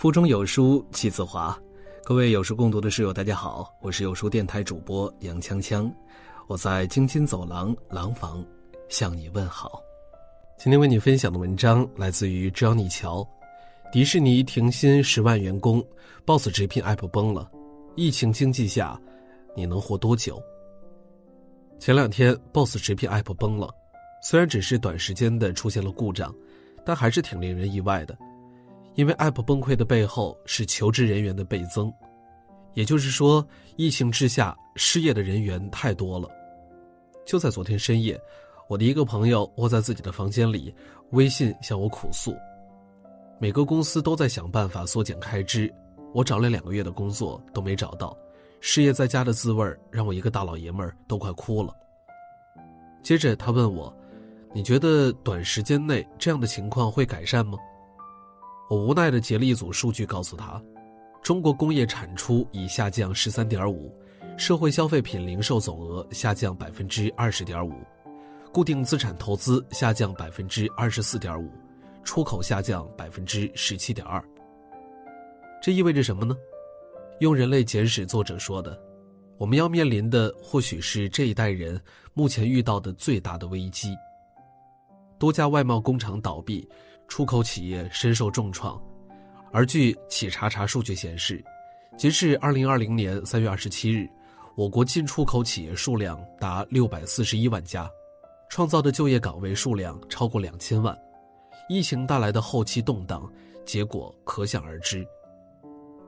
腹中有书气自华，各位有书共读的室友，大家好，我是有书电台主播杨锵锵，我在京津走廊廊坊向你问好。今天为你分享的文章来自于 Johnny 乔，迪士尼停薪十万员工，Boss 直聘 App 崩了，疫情经济下你能活多久？前两天 Boss 直聘 App 崩了，虽然只是短时间的出现了故障，但还是挺令人意外的。因为 App 崩溃的背后是求职人员的倍增，也就是说，疫情之下失业的人员太多了。就在昨天深夜，我的一个朋友窝在自己的房间里，微信向我苦诉：每个公司都在想办法缩减开支，我找了两个月的工作都没找到，失业在家的滋味让我一个大老爷们儿都快哭了。接着他问我：“你觉得短时间内这样的情况会改善吗？”我无奈的截了一组数据，告诉他，中国工业产出已下降十三点五，社会消费品零售总额下降百分之二十点五，固定资产投资下降百分之二十四点五，出口下降百分之十七点二。这意味着什么呢？用《人类简史》作者说的，我们要面临的或许是这一代人目前遇到的最大的危机。多家外贸工厂倒闭。出口企业深受重创，而据企查查数据显示，截至二零二零年三月二十七日，我国进出口企业数量达六百四十一万家，创造的就业岗位数量超过两千万。疫情带来的后期动荡，结果可想而知。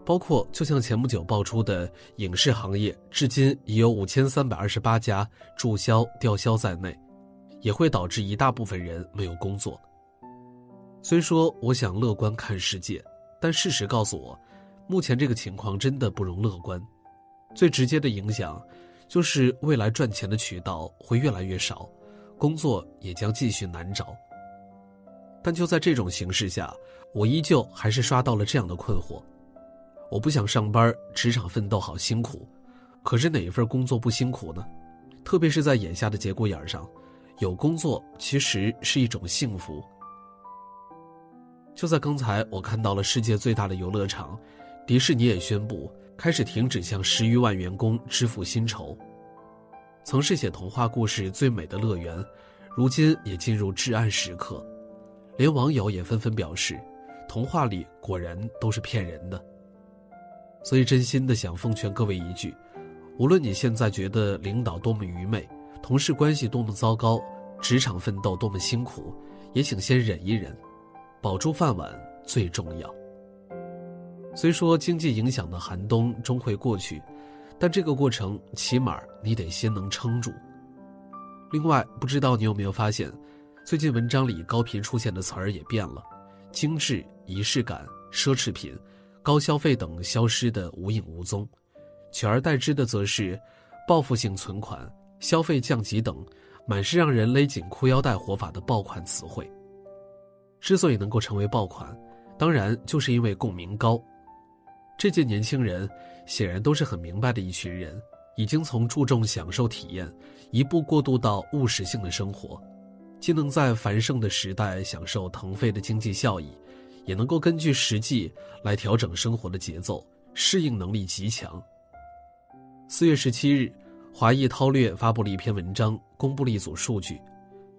包括就像前不久爆出的影视行业，至今已有五千三百二十八家注销、吊销在内，也会导致一大部分人没有工作。虽说我想乐观看世界，但事实告诉我，目前这个情况真的不容乐观。最直接的影响，就是未来赚钱的渠道会越来越少，工作也将继续难找。但就在这种形势下，我依旧还是刷到了这样的困惑：我不想上班，职场奋斗好辛苦，可是哪一份工作不辛苦呢？特别是在眼下的节骨眼上，有工作其实是一种幸福。就在刚才，我看到了世界最大的游乐场，迪士尼也宣布开始停止向十余万员工支付薪酬。曾是写童话故事最美的乐园，如今也进入至暗时刻，连网友也纷纷表示，童话里果然都是骗人的。所以，真心的想奉劝各位一句：无论你现在觉得领导多么愚昧，同事关系多么糟糕，职场奋斗多么辛苦，也请先忍一忍。保住饭碗最重要。虽说经济影响的寒冬终会过去，但这个过程起码你得先能撑住。另外，不知道你有没有发现，最近文章里高频出现的词儿也变了，精致、仪式感、奢侈品、高消费等消失的无影无踪，取而代之的则是报复性存款、消费降级等，满是让人勒紧裤腰带活法的爆款词汇。之所以能够成为爆款，当然就是因为共鸣高。这届年轻人显然都是很明白的一群人，已经从注重享受体验，一步过渡到务实性的生活，既能在繁盛的时代享受腾飞的经济效益，也能够根据实际来调整生活的节奏，适应能力极强。四月十七日，华裔韬略发布了一篇文章，公布了一组数据，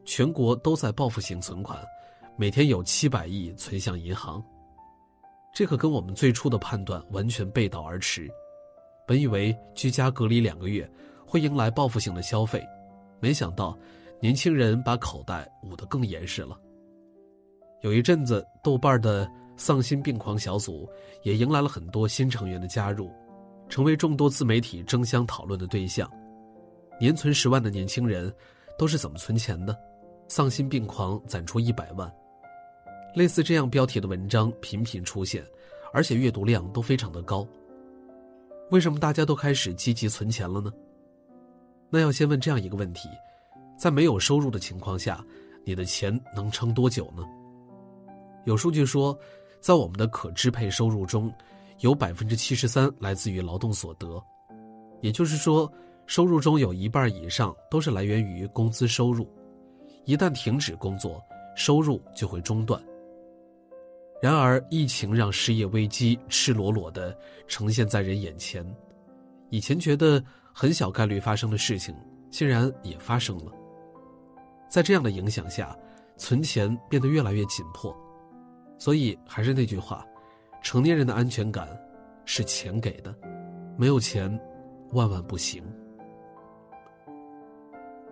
全国都在报复性存款。每天有七百亿存向银行，这可跟我们最初的判断完全背道而驰。本以为居家隔离两个月会迎来报复性的消费，没想到年轻人把口袋捂得更严实了。有一阵子，豆瓣的丧心病狂小组也迎来了很多新成员的加入，成为众多自媒体争相讨论的对象。年存十万的年轻人都是怎么存钱的？丧心病狂攒出一百万。类似这样标题的文章频频出现，而且阅读量都非常的高。为什么大家都开始积极存钱了呢？那要先问这样一个问题：在没有收入的情况下，你的钱能撑多久呢？有数据说，在我们的可支配收入中，有百分之七十三来自于劳动所得，也就是说，收入中有一半以上都是来源于工资收入。一旦停止工作，收入就会中断。然而，疫情让失业危机赤裸裸的呈现在人眼前，以前觉得很小概率发生的事情，竟然也发生了。在这样的影响下，存钱变得越来越紧迫。所以，还是那句话，成年人的安全感是钱给的，没有钱，万万不行。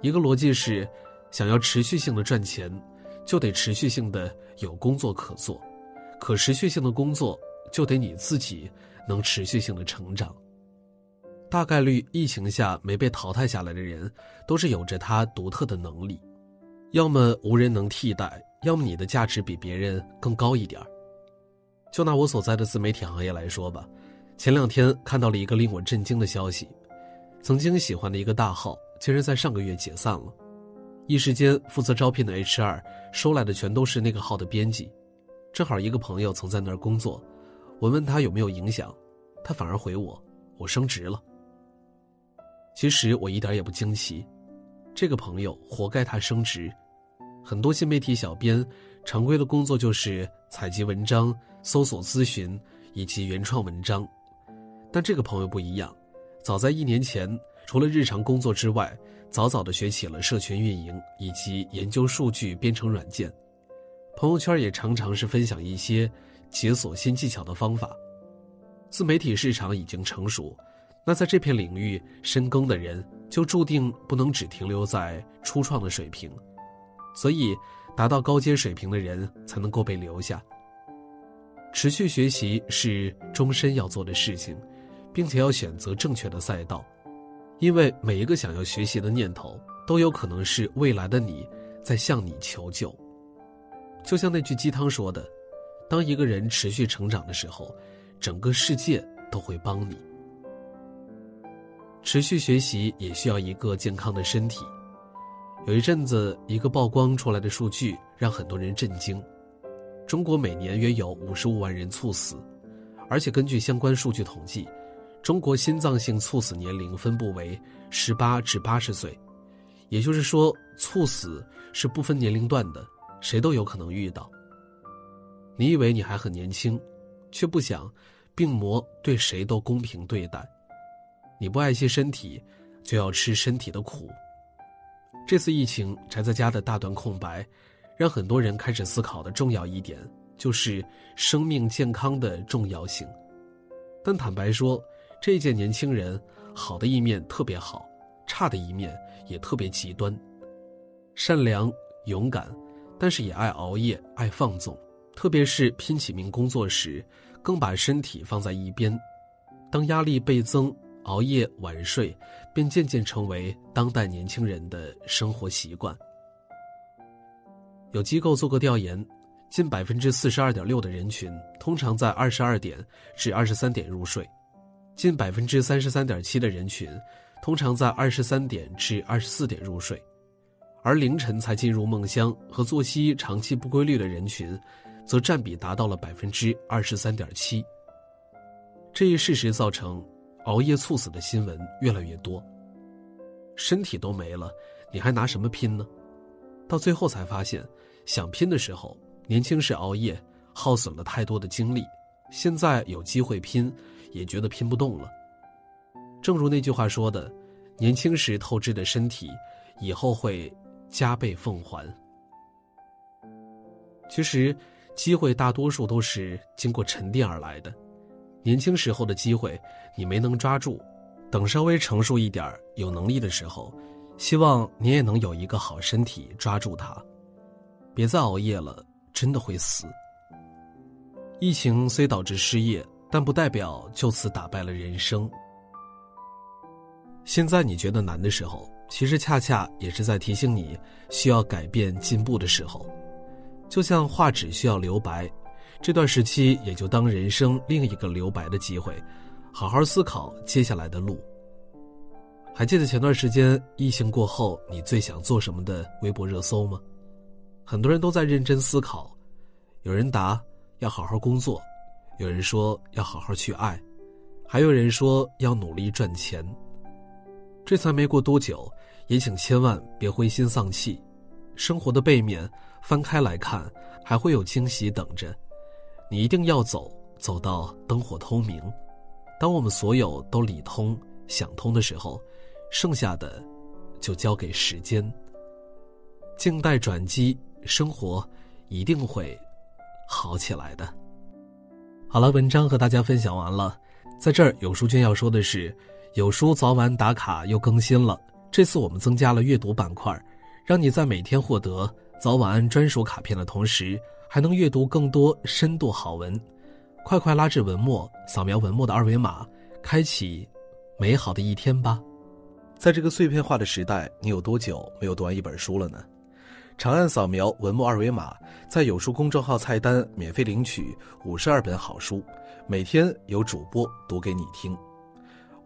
一个逻辑是，想要持续性的赚钱，就得持续性的有工作可做。可持续性的工作，就得你自己能持续性的成长。大概率疫情下没被淘汰下来的人，都是有着他独特的能力，要么无人能替代，要么你的价值比别人更高一点就拿我所在的自媒体行业来说吧，前两天看到了一个令我震惊的消息：曾经喜欢的一个大号，竟然在上个月解散了。一时间，负责招聘的 HR 收来的全都是那个号的编辑。正好一个朋友曾在那儿工作，我问他有没有影响，他反而回我：“我升职了。”其实我一点也不惊奇，这个朋友活该他升职。很多新媒体小编常规的工作就是采集文章、搜索咨询以及原创文章，但这个朋友不一样，早在一年前，除了日常工作之外，早早的学起了社群运营以及研究数据编程软件。朋友圈也常常是分享一些解锁新技巧的方法。自媒体市场已经成熟，那在这片领域深耕的人就注定不能只停留在初创的水平，所以达到高阶水平的人才能够被留下。持续学习是终身要做的事情，并且要选择正确的赛道，因为每一个想要学习的念头都有可能是未来的你在向你求救。就像那句鸡汤说的：“当一个人持续成长的时候，整个世界都会帮你。”持续学习也需要一个健康的身体。有一阵子，一个曝光出来的数据让很多人震惊：中国每年约有五十五万人猝死，而且根据相关数据统计，中国心脏性猝死年龄分布为十八至八十岁，也就是说，猝死是不分年龄段的。谁都有可能遇到。你以为你还很年轻，却不想病魔对谁都公平对待。你不爱惜身体，就要吃身体的苦。这次疫情宅在家的大段空白，让很多人开始思考的重要一点就是生命健康的重要性。但坦白说，这一届年轻人好的一面特别好，差的一面也特别极端。善良、勇敢。但是也爱熬夜，爱放纵，特别是拼起命工作时，更把身体放在一边。当压力倍增，熬夜晚睡便渐渐成为当代年轻人的生活习惯。有机构做过调研，近百分之四十二点六的人群通常在二十二点至二十三点入睡，近百分之三十三点七的人群通常在二十三点至二十四点入睡。而凌晨才进入梦乡和作息长期不规律的人群，则占比达到了百分之二十三点七。这一事实造成熬夜猝死的新闻越来越多。身体都没了，你还拿什么拼呢？到最后才发现，想拼的时候，年轻时熬夜耗损了太多的精力，现在有机会拼，也觉得拼不动了。正如那句话说的：“年轻时透支的身体，以后会。”加倍奉还。其实，机会大多数都是经过沉淀而来的。年轻时候的机会，你没能抓住，等稍微成熟一点、有能力的时候，希望你也能有一个好身体抓住它。别再熬夜了，真的会死。疫情虽导致失业，但不代表就此打败了人生。现在你觉得难的时候。其实恰恰也是在提醒你需要改变进步的时候，就像画纸需要留白，这段时期也就当人生另一个留白的机会，好好思考接下来的路。还记得前段时间疫情过后你最想做什么的微博热搜吗？很多人都在认真思考，有人答要好好工作，有人说要好好去爱，还有人说要努力赚钱。这才没过多久，也请千万别灰心丧气。生活的背面翻开来看，还会有惊喜等着。你一定要走，走到灯火通明。当我们所有都理通、想通的时候，剩下的就交给时间。静待转机，生活一定会好起来的。好了，文章和大家分享完了。在这儿，有书君要说的是，有书早晚打卡又更新了。这次我们增加了阅读板块，让你在每天获得早晚安专属卡片的同时，还能阅读更多深度好文。快快拉至文末，扫描文末的二维码，开启美好的一天吧。在这个碎片化的时代，你有多久没有读完一本书了呢？长按扫描文末二维码，在有书公众号菜单免费领取五十二本好书，每天有主播读给你听。